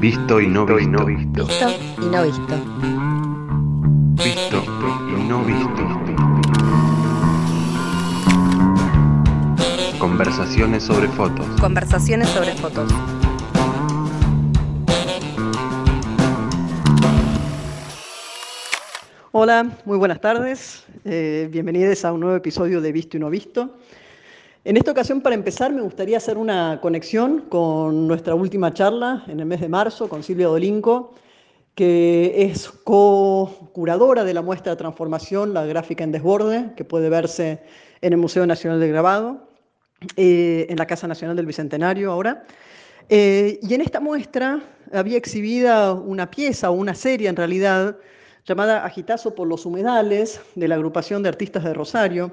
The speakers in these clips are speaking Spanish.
Visto y no visto. Visto y no visto. Visto y no visto. Conversaciones sobre fotos. Conversaciones sobre fotos. Hola, muy buenas tardes. Eh, bienvenidos a un nuevo episodio de Visto y No Visto. En esta ocasión, para empezar, me gustaría hacer una conexión con nuestra última charla en el mes de marzo con Silvia Dolinco, que es co-curadora de la muestra transformación, la gráfica en desborde, que puede verse en el Museo Nacional del Grabado, eh, en la Casa Nacional del Bicentenario ahora. Eh, y en esta muestra había exhibida una pieza o una serie en realidad llamada Agitazo por los humedales de la agrupación de artistas de Rosario,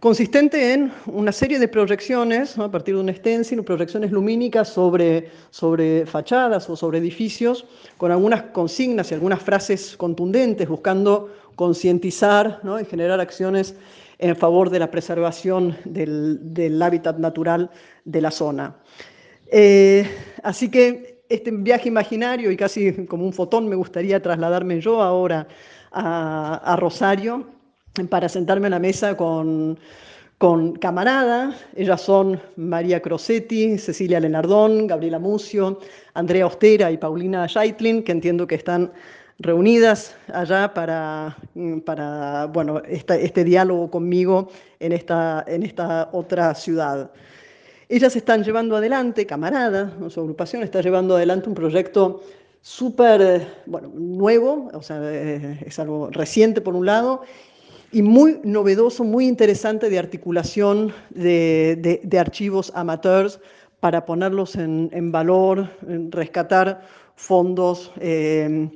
consistente en una serie de proyecciones, a partir de un stencil, proyecciones lumínicas sobre, sobre fachadas o sobre edificios, con algunas consignas y algunas frases contundentes, buscando concientizar ¿no? y generar acciones en favor de la preservación del, del hábitat natural de la zona. Eh, así que este viaje imaginario y casi como un fotón me gustaría trasladarme yo ahora a, a Rosario para sentarme a la mesa con, con camaradas. Ellas son María Crosetti, Cecilia Lenardón, Gabriela Mucio, Andrea Ostera y Paulina Scheitlin, que entiendo que están reunidas allá para, para bueno, esta, este diálogo conmigo en esta, en esta otra ciudad. Ellas están llevando adelante, camaradas, su agrupación está llevando adelante un proyecto súper bueno, nuevo, o sea, es algo reciente por un lado, y muy novedoso, muy interesante de articulación de, de, archivos amateurs para ponerlos en, en valor, rescatar fondos eh,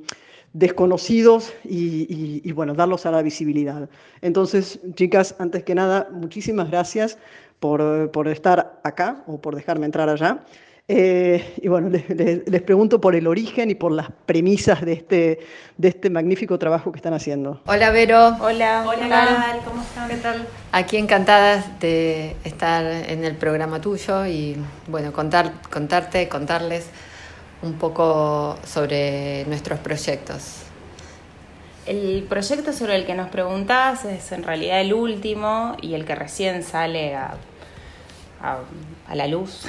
desconocidos y, y, y, bueno, darlos a la visibilidad. Entonces, chicas, antes que nada, muchísimas gracias por, por estar acá o por dejarme entrar allá. Eh, y bueno, les, les, les, pregunto por el origen y por las premisas de este, de este magnífico trabajo que están haciendo. Hola Vero. Hola, Hola, ¿qué tal? ¿Cómo están? ¿Qué tal? Aquí encantadas de estar en el programa tuyo y bueno, contar, contarte, contarles un poco sobre nuestros proyectos. El proyecto sobre el que nos preguntás es en realidad el último y el que recién sale a a, la luz,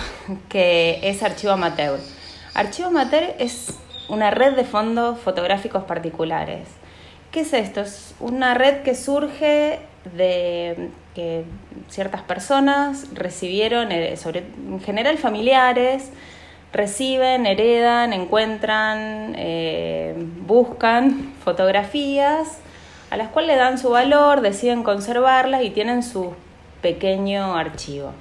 que es Archivo Amateur. Archivo Amateur es una red de fondos fotográficos particulares. ¿Qué es esto? Es una red que surge de que ciertas personas recibieron, sobre, en general familiares, reciben, heredan, encuentran, eh, buscan fotografías a las cuales le dan su valor, deciden conservarlas y tienen su pequeño archivo.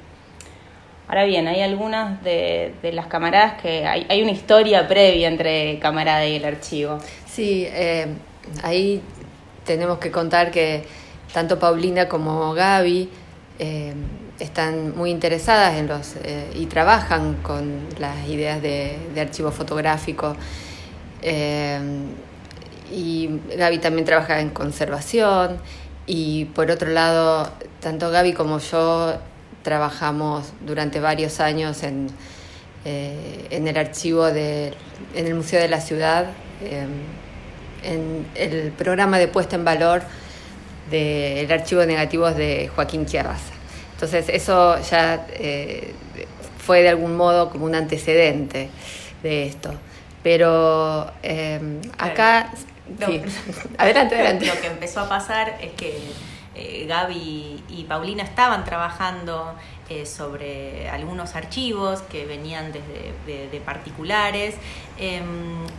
Ahora bien, hay algunas de, las camaradas que hay, hay, una historia previa entre camarada y el archivo. Sí, eh, ahí tenemos que contar que tanto Paulina como Gaby eh, están muy interesadas en los eh, y trabajan con las ideas de, de archivo fotográfico. y Gaby también trabaja en conservación. Y por otro lado, tanto Gaby como yo trabajamos durante varios años en, eh, en el archivo de, en el Museo de la Ciudad, eh, en el programa de puesta en valor del de archivo de negativos de Joaquín Chiarraza. Entonces eso ya eh, fue de algún modo como un antecedente de esto. Pero acá... No, sí. adelante, adelante. Lo que empezó a pasar es que eh, Gaby y Paulina estaban trabajando eh, sobre algunos archivos que venían desde de, particulares eh,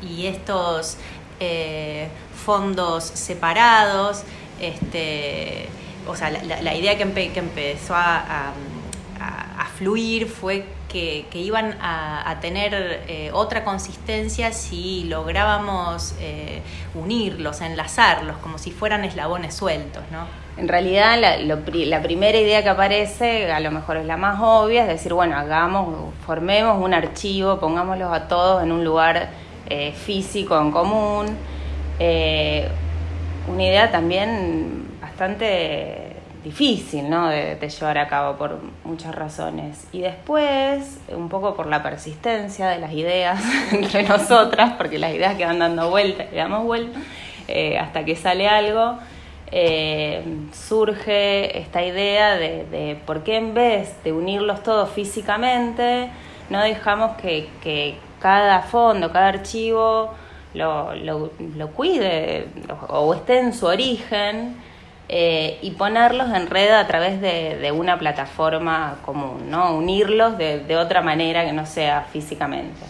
y estos eh, fondos separados, este, o sea, la, idea que, empe, que empezó a, a, fluir fue que, iban a, tener eh, otra consistencia si lográbamos eh, unirlos, enlazarlos, como si fueran eslabones sueltos, ¿no? En realidad la, primera idea que aparece, a lo mejor es la más obvia, es decir, bueno, hagamos, formemos un archivo, pongámoslos a todos en un lugar eh, físico en común. Una idea también bastante difícil ¿no? de, llevar a cabo por muchas razones. Y después, un poco por la persistencia de las ideas entre nosotras, porque las ideas que van dando vueltas y damos vuelta, eh, hasta que sale algo, eh, surge esta idea de, por qué en vez de unirlos todos físicamente, no dejamos que, que cada fondo, cada archivo lo, lo cuide o esté en su origen eh, y ponerlos en red a través de, una plataforma común, ¿no? Unirlos de, de otra manera que no sea físicamente.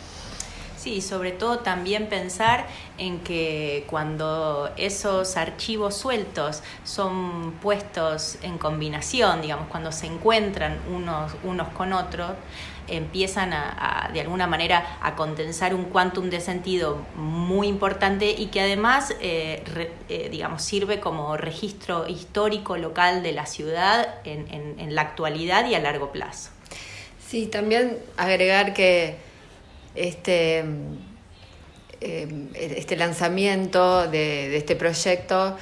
Sí, sobre todo también pensar en que cuando esos archivos sueltos son puestos en combinación, digamos, cuando se encuentran unos, unos con otros, empiezan a, de alguna manera a condensar un quantum de sentido muy importante y que además, eh, eh, digamos, sirve como registro histórico local de la ciudad en, la actualidad y a largo plazo. Sí, también agregar que este, eh, este lanzamiento de, este proyecto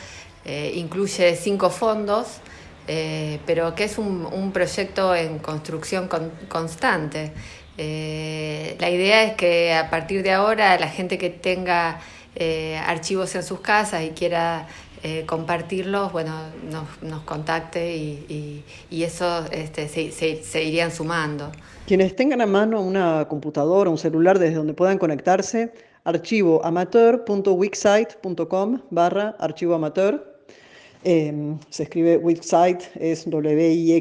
incluye cinco fondos eh, pero que es un, proyecto en construcción constante. Eh, la idea es que a partir de ahora la gente que tenga eh, archivos en sus casas y quiera compartirlos, bueno, nos, contacte y, eso este, se, irían sumando. Quienes tengan a mano una computadora, un celular desde donde puedan conectarse, archivoamateur.wixsite.com barra archivoamateur Em, se escribe website, es W-I-X-S-I-T-E.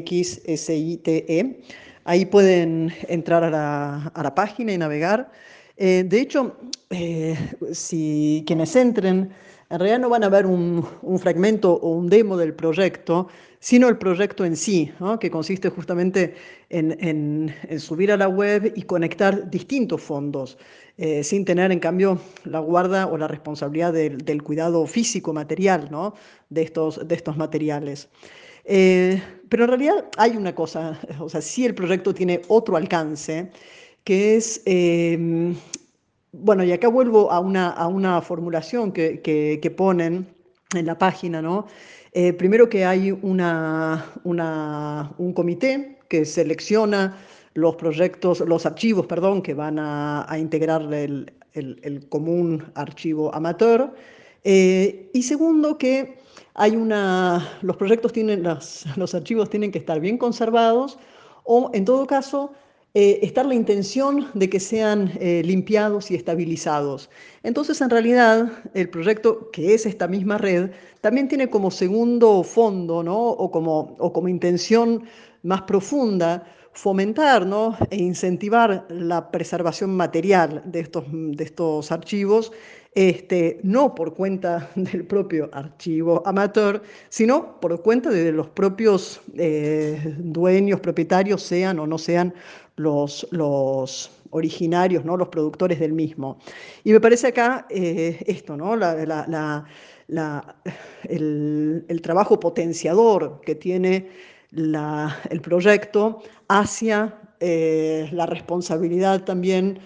Ahí pueden entrar a la, página y navegar. Eh, de hecho, eh, si quienes entren, en realidad no van a ver un, fragmento o un demo del proyecto, sino el proyecto en sí, que consiste justamente en, subir a la web y conectar distintos fondos. Eh, sin tener en cambio la guarda o la responsabilidad del, cuidado físico material ¿no? de, estos, de estos materiales. Eh, pero en realidad hay una cosa, o sea, sí el proyecto tiene otro alcance, que es, em, bueno, y acá vuelvo a una, a una formulación que, que, ponen en la página, ¿no? Eh, primero que hay una, una, un comité que selecciona los proyectos, los archivos, perdón, que van a, integrar el, común archivo amateur. Eh, y segundo, que hay una, los proyectos tienen, los archivos tienen que estar bien conservados o, en todo caso, eh, estar la intención de que sean eh, limpiados y estabilizados. Entonces, en realidad, el proyecto, que es esta misma red, también tiene como segundo fondo, ¿no? o, como, o como intención más profunda, fomentar ¿no? e incentivar la preservación material de estos, de estos archivos, este, no por cuenta del propio archivo amateur, sino por cuenta de los propios eh, dueños, propietarios, sean o no sean los, los originarios, ¿no? los productores del mismo. Y me parece acá eh, esto, ¿no? La, el, el trabajo potenciador que tiene el proyecto hacia eh, la responsabilidad también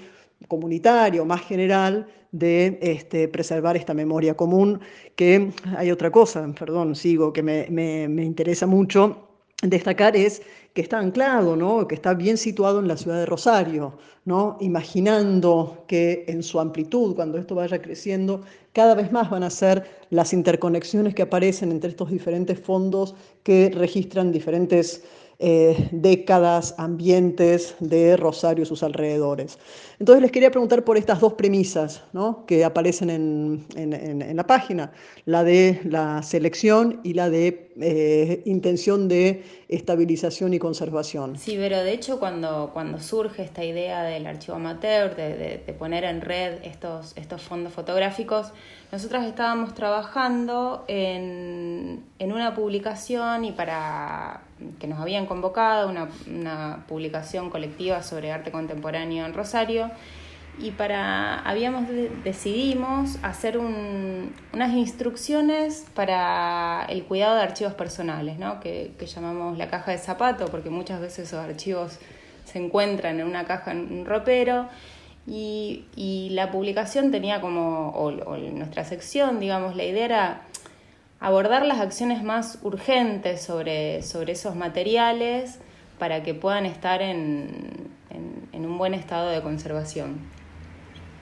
comunitaria o más general de este, preservar esta memoria común, que hay otra cosa, perdón, sigo, que me, me interesa mucho destacar es que está anclado, ¿no? que está bien situado en la ciudad de Rosario, ¿no? imaginando que en su amplitud, cuando esto vaya creciendo, cada vez más van a ser las interconexiones que aparecen entre estos diferentes fondos que registran diferentes eh, décadas, ambientes de Rosario y sus alrededores. Entonces les quería preguntar por estas dos premisas que aparecen en, la página, la de la selección y la de eh, intención de estabilización y conservación. Sí, pero de hecho cuando, cuando surge esta idea del archivo amateur, de, poner en red estos, estos fondos fotográficos, nosotras estábamos trabajando en, en una publicación y para que nos habían convocado, una, publicación colectiva sobre arte contemporáneo en Rosario, y para habíamos decidimos hacer unas instrucciones para el cuidado de archivos personales, ¿no? que, llamamos la caja de zapato, porque muchas veces esos archivos se encuentran en una caja en un ropero. Y, la publicación tenía como, o, nuestra sección, digamos, la idea era abordar las acciones más urgentes sobre, sobre esos materiales para que puedan estar en, un buen estado de conservación.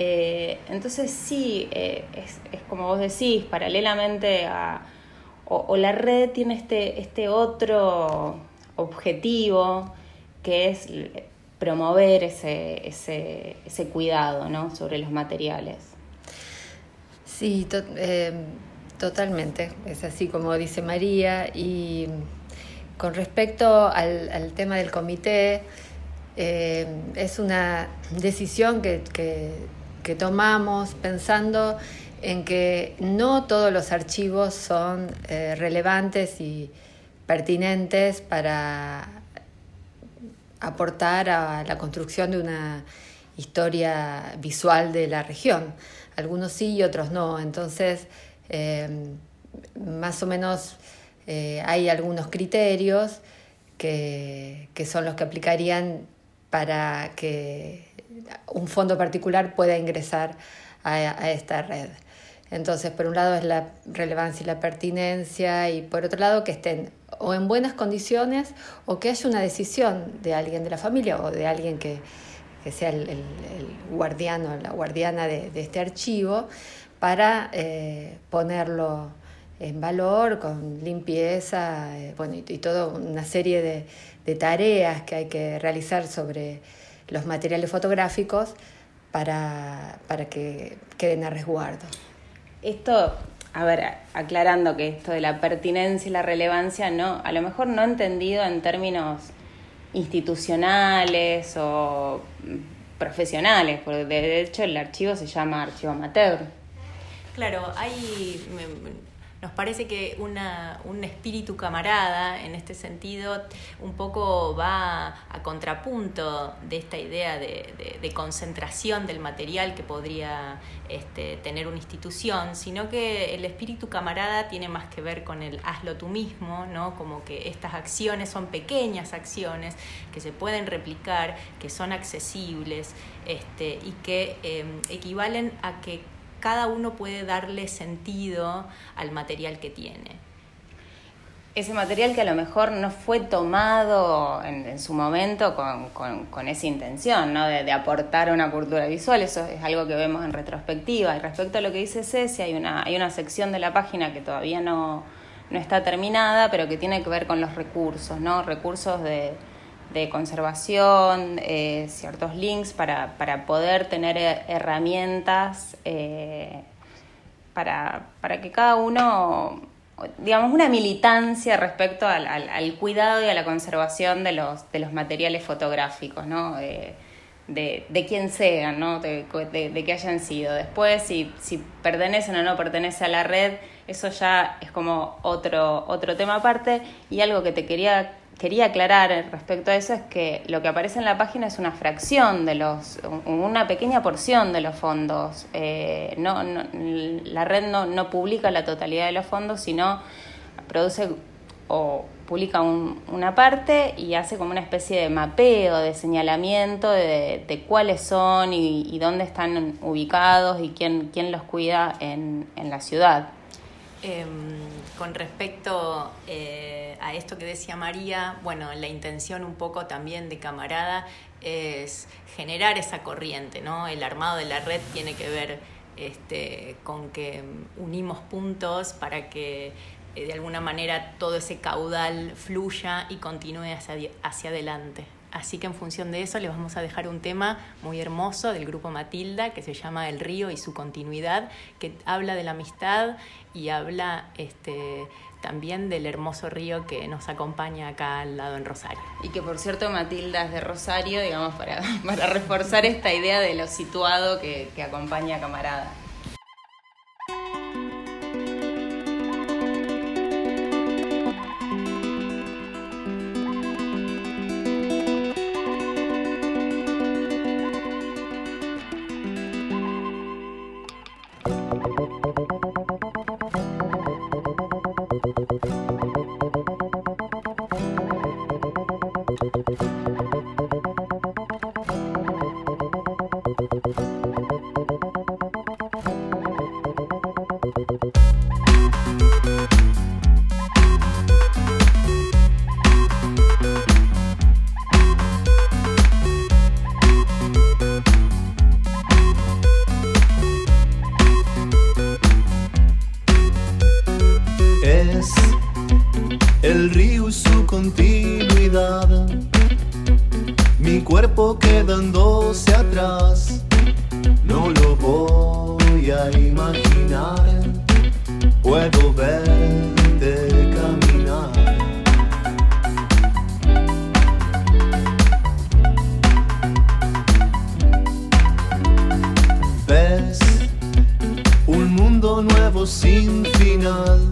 Eh, entonces sí, eh, es, como vos decís, paralelamente a... O, la red tiene este, este otro objetivo que es promover ese, ese, ese cuidado ¿no? sobre los materiales. Sí, eh, totalmente, es así como dice María. Y con respecto al, tema del comité, eh, es una decisión que, tomamos pensando en que no todos los archivos son eh, relevantes y pertinentes para aportar a la construcción de una historia visual de la región. Algunos sí y otros no. Entonces, em, más o menos eh, hay algunos criterios que, son los que aplicarían para que un fondo particular pueda ingresar a, esta red. Entonces, por un lado es la relevancia y la pertinencia y por otro lado que estén o en buenas condiciones o que haya una decisión de alguien de la familia o de alguien que, sea el, guardiano o la guardiana de, este archivo para eh, ponerlo en valor con limpieza eh, bueno, y, toda una serie de, tareas que hay que realizar sobre los materiales fotográficos para, para que queden a resguardo. Esto a ver, aclarando que esto de la pertinencia y la relevancia, no, a lo mejor no entendido en términos institucionales o profesionales, porque de hecho el archivo se llama archivo amateur. Claro, hay nos parece que una, un espíritu camarada, en este sentido, un poco va a contrapunto de esta idea de, concentración del material que podría este, tener una institución, sino que el espíritu camarada tiene más que ver con el hazlo tú mismo, ¿no? como que estas acciones son pequeñas acciones que se pueden replicar, que son accesibles este, y que eh, equivalen a que cada uno puede darle sentido al material que tiene. Ese material que a lo mejor no fue tomado en, su momento con, esa intención, ¿no? De, aportar una cultura visual, eso es algo que vemos en retrospectiva. Y respecto a lo que dice Ceci, hay una, hay una sección de la página que todavía no, no está terminada, pero que tiene que ver con los recursos, ¿no? Recursos de, de conservación, eh, ciertos links para, para, poder tener herramientas eh, para, para, que cada uno, digamos, una militancia respecto al, al, cuidado y a la conservación de los, de los materiales fotográficos, ¿no? de, de quién sean, ¿no? De, de, que hayan sido. Después, si, si pertenecen o no pertenecen a la red, eso ya es como otro, otro tema aparte. Y algo que te quería quería aclarar respecto a eso es que lo que aparece en la página es una fracción de los, una pequeña porción de los fondos. Eh, no, la red no, publica la totalidad de los fondos, sino produce o publica una parte y hace como una especie de mapeo, de señalamiento de, cuáles son y, dónde están ubicados y quién, quién los cuida en, en la ciudad. Em, con respecto eh, a esto que decía María, bueno, la intención un poco también de camarada es generar esa corriente, ¿no? El armado de la red tiene que ver este, con que unimos puntos para que eh, de alguna manera todo ese caudal fluya y continúe hacia adelante. Así que en función de eso les vamos a dejar un tema muy hermoso del grupo Matilda que se llama El río y su continuidad, que habla de la amistad y habla este, también del hermoso río que nos acompaña acá al lado en Rosario. Y que por cierto Matilda es de Rosario, digamos, para, para reforzar esta idea de lo situado que, que acompaña a Camarada. El río y su continuidad. Mi cuerpo quedándose atrás, no lo voy a imaginar. Puedo verte caminar. Ves un mundo nuevo sin final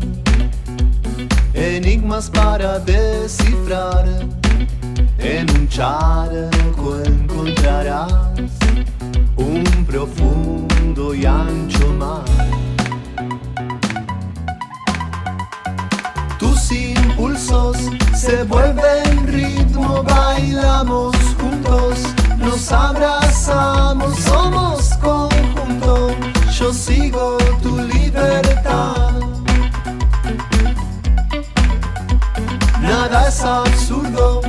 enigmas para descifrar. En un charco encontrarás un profundo y ancho mar. Tus impulsos se vuelven ritmo, bailamos juntos, nos abrazamos, somos conjunto. Yo sigo tu libertad. Es absurdo.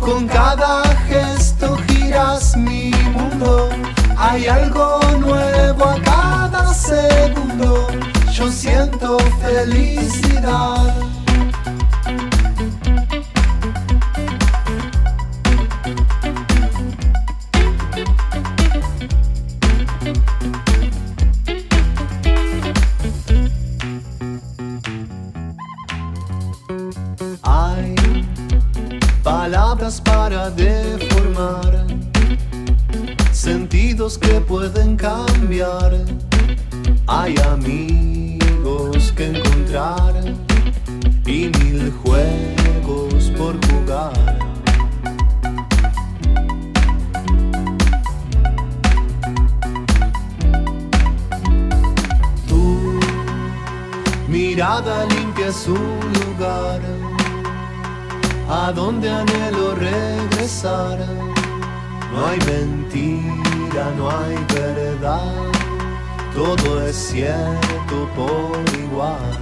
Con cada gesto giras mi mundo. Hay algo nuevo a cada segundo. Yo siento felicidad. Palabras para deformar, sentidos que pueden cambiar. Hay amigos que encontrar y mil juegos por jugar. Tu mirada limpia su lugar a donde anhelo regresar. No hay mentira, no hay verdad, todo es cierto por igual.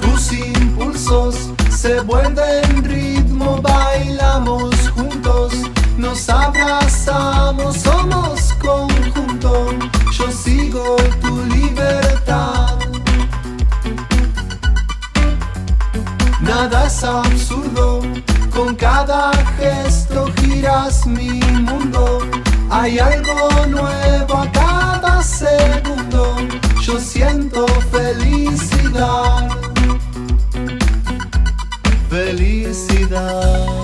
Tus impulsos se vuelven ritmo, bailamos juntos, nos abrazamos, somos conjunto. Yo sigo tu libertad. Nada es absurdo, con cada gesto giras mi mundo. Hay algo nuevo a cada segundo. Yo siento felicidad. Felicidad.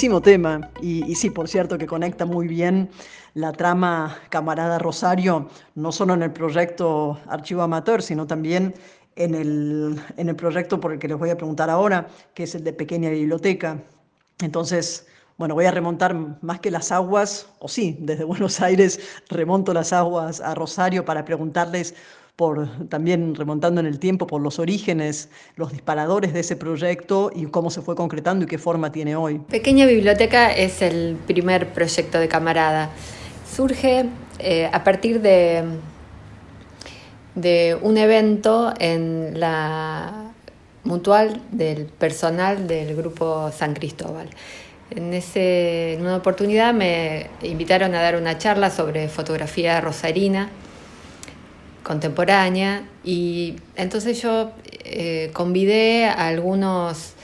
Lindísimo tema. Y, y, sí, por cierto, que conecta muy bien la trama Camarada Rosario, no solo en el proyecto Archivo Amateur, sino también en el, en el proyecto por el que les voy a preguntar ahora, que es el de Pequeña Biblioteca. Entonces, bueno, voy a remontar más que las aguas, o sí, desde Buenos Aires remonto las aguas a Rosario para preguntarles por también remontando en el tiempo por los orígenes, los disparadores de ese proyecto y cómo se fue concretando y qué forma tiene hoy. Pequeña Biblioteca es el primer proyecto de Camarada. Surge eh, a partir de, de un evento en la mutual del personal del grupo San Cristóbal. En, ese, en una oportunidad me invitaron a dar una charla sobre fotografía rosarina contemporánea y entonces yo eh, convidé a algunos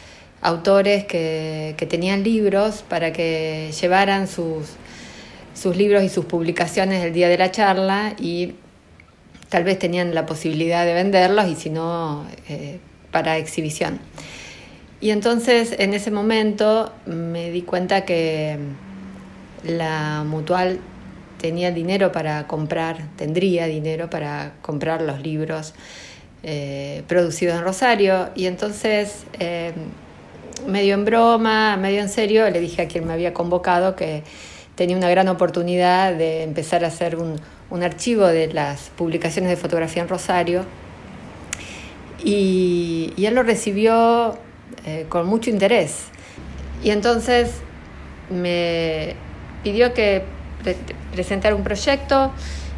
autores que, que, tenían libros para que llevaran sus, sus libros y sus publicaciones el día de la charla y tal vez tenían la posibilidad de venderlos y si no, eh, para exhibición. Y entonces en ese momento me di cuenta que la mutual tenía dinero para comprar, tendría dinero para comprar los libros eh, producidos en Rosario. Y entonces, eh, medio en broma, medio en serio, le dije a quien me había convocado que tenía una gran oportunidad de empezar a hacer un, archivo de las publicaciones de fotografía en Rosario. Y, él lo recibió eh, con mucho interés. Y entonces me pidió que presentar un proyecto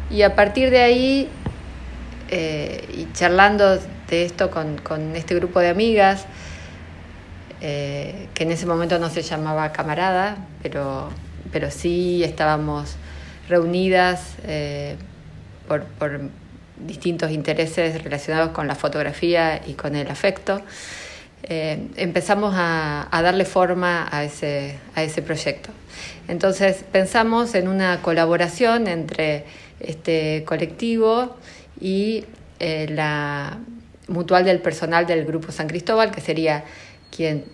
y a partir de ahí, eh, y charlando de esto con, este grupo de amigas, eh, que en ese momento no se llamaba camarada, pero, pero sí estábamos reunidas eh, por, distintos intereses relacionados con la fotografía y con el afecto, empezamos a, darle forma a ese, proyecto. Entonces pensamos en una colaboración entre este colectivo y eh, la mutual del personal del Grupo San Cristóbal, que sería quien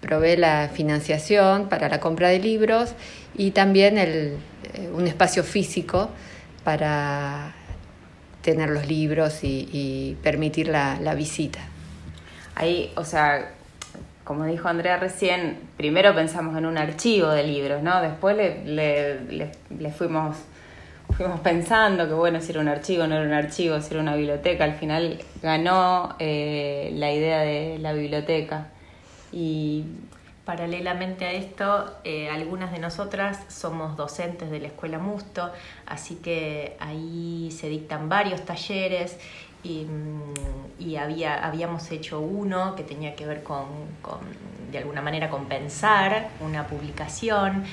provee la financiación para la compra de libros y también eh, un espacio físico para tener los libros y, permitir la visita. Ahí, o sea, como dijo Andrea recién, primero pensamos en un archivo de libros, ¿no? Después le, fuimos, fuimos pensando que, bueno, si era un archivo, no era un archivo, si era una biblioteca. Al final ganó eh, la idea de la biblioteca. Y Paralelamente a esto, eh, algunas de nosotras somos docentes de la Escuela Musto, así que ahí se dictan varios talleres y, mm, había, habíamos hecho uno que tenía que ver con, de alguna manera, con pensar una publicación.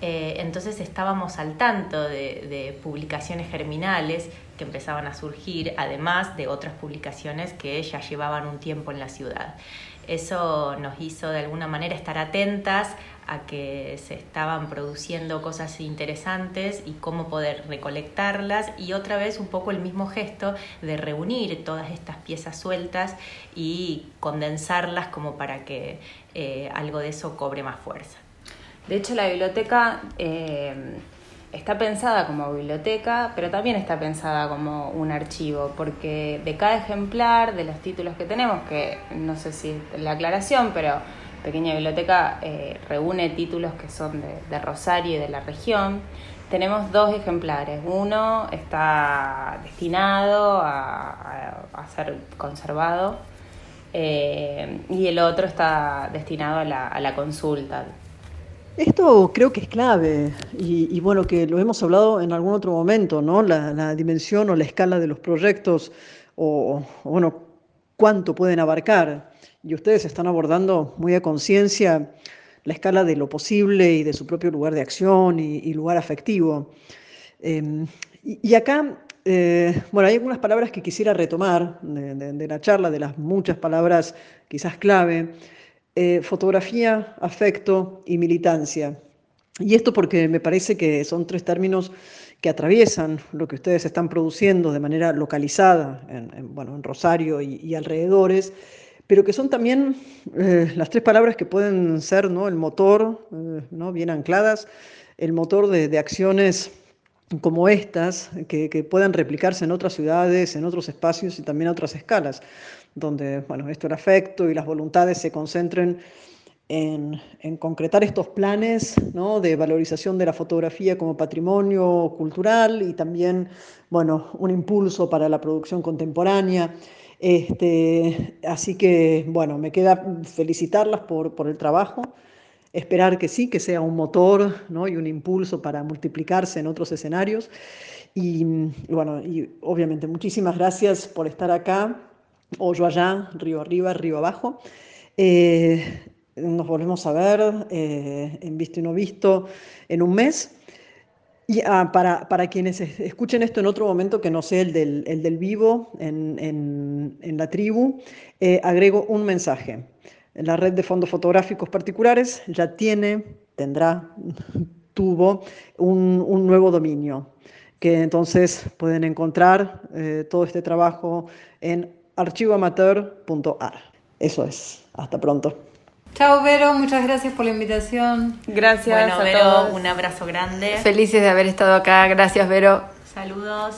Eh, entonces estábamos al tanto de, de, publicaciones germinales que empezaban a surgir, además de otras publicaciones que ya llevaban un tiempo en la ciudad. Eso nos hizo de alguna manera estar atentas a que se estaban produciendo cosas interesantes y cómo poder recolectarlas y otra vez un poco el mismo gesto de reunir todas estas piezas sueltas y condensarlas como para que eh, algo de eso cobre más fuerza. De hecho, la biblioteca eh, está pensada como biblioteca, pero también está pensada como un archivo, porque de cada ejemplar de los títulos que tenemos, que no sé si la aclaración, pero Pequeña Biblioteca eh, reúne títulos que son de, Rosario y de la región. Tenemos dos ejemplares. Uno está destinado a, ser conservado eh, y el otro está destinado a la, a la consulta. Esto creo que es clave y, bueno, que lo hemos hablado en algún otro momento, ¿no? La, dimensión o la escala de los proyectos o, bueno, cuánto pueden abarcar. Y ustedes están abordando muy a conciencia la escala de lo posible y de su propio lugar de acción y, lugar afectivo. Em, y, acá, eh, bueno, hay algunas palabras que quisiera retomar de la charla, de las muchas palabras quizás clave. Eh, fotografía, afecto y militancia. Y esto porque me parece que son tres términos que atraviesan lo que ustedes están produciendo de manera localizada en, bueno, en Rosario y, alrededores, pero que son también eh, las tres palabras que pueden ser ¿no? el motor, eh, ¿no? bien ancladas, el motor de, acciones como estas, que, que, puedan replicarse en otras ciudades, en otros espacios y también a otras escalas donde bueno, esto el afecto y las voluntades se concentren en, concretar estos planes ¿no? de valorización de la fotografía como patrimonio cultural y también bueno, un impulso para la producción contemporánea. Este, así que bueno, me queda felicitarlas por, por el trabajo, esperar que sí, que sea un motor ¿no? y un impulso para multiplicarse en otros escenarios. y bueno, y obviamente muchísimas gracias por estar acá hoyo allá, río arriba, río abajo. Eh, nos volvemos a ver eh, en Visto y No Visto en un mes. Y ah, para, para, quienes escuchen esto en otro momento que no sea el del, el del vivo en, en, la tribu, eh, agrego un mensaje. La red de fondos fotográficos particulares ya tiene, tendrá, tuvo un, un nuevo dominio, que entonces pueden encontrar todo este trabajo en archivoamateur.ar. Eso es. Hasta pronto. Chao, Vero. Muchas gracias por la invitación. Gracias Bueno, a Vero, todos. un abrazo grande. Felices de haber estado acá. Gracias, Vero. Saludos.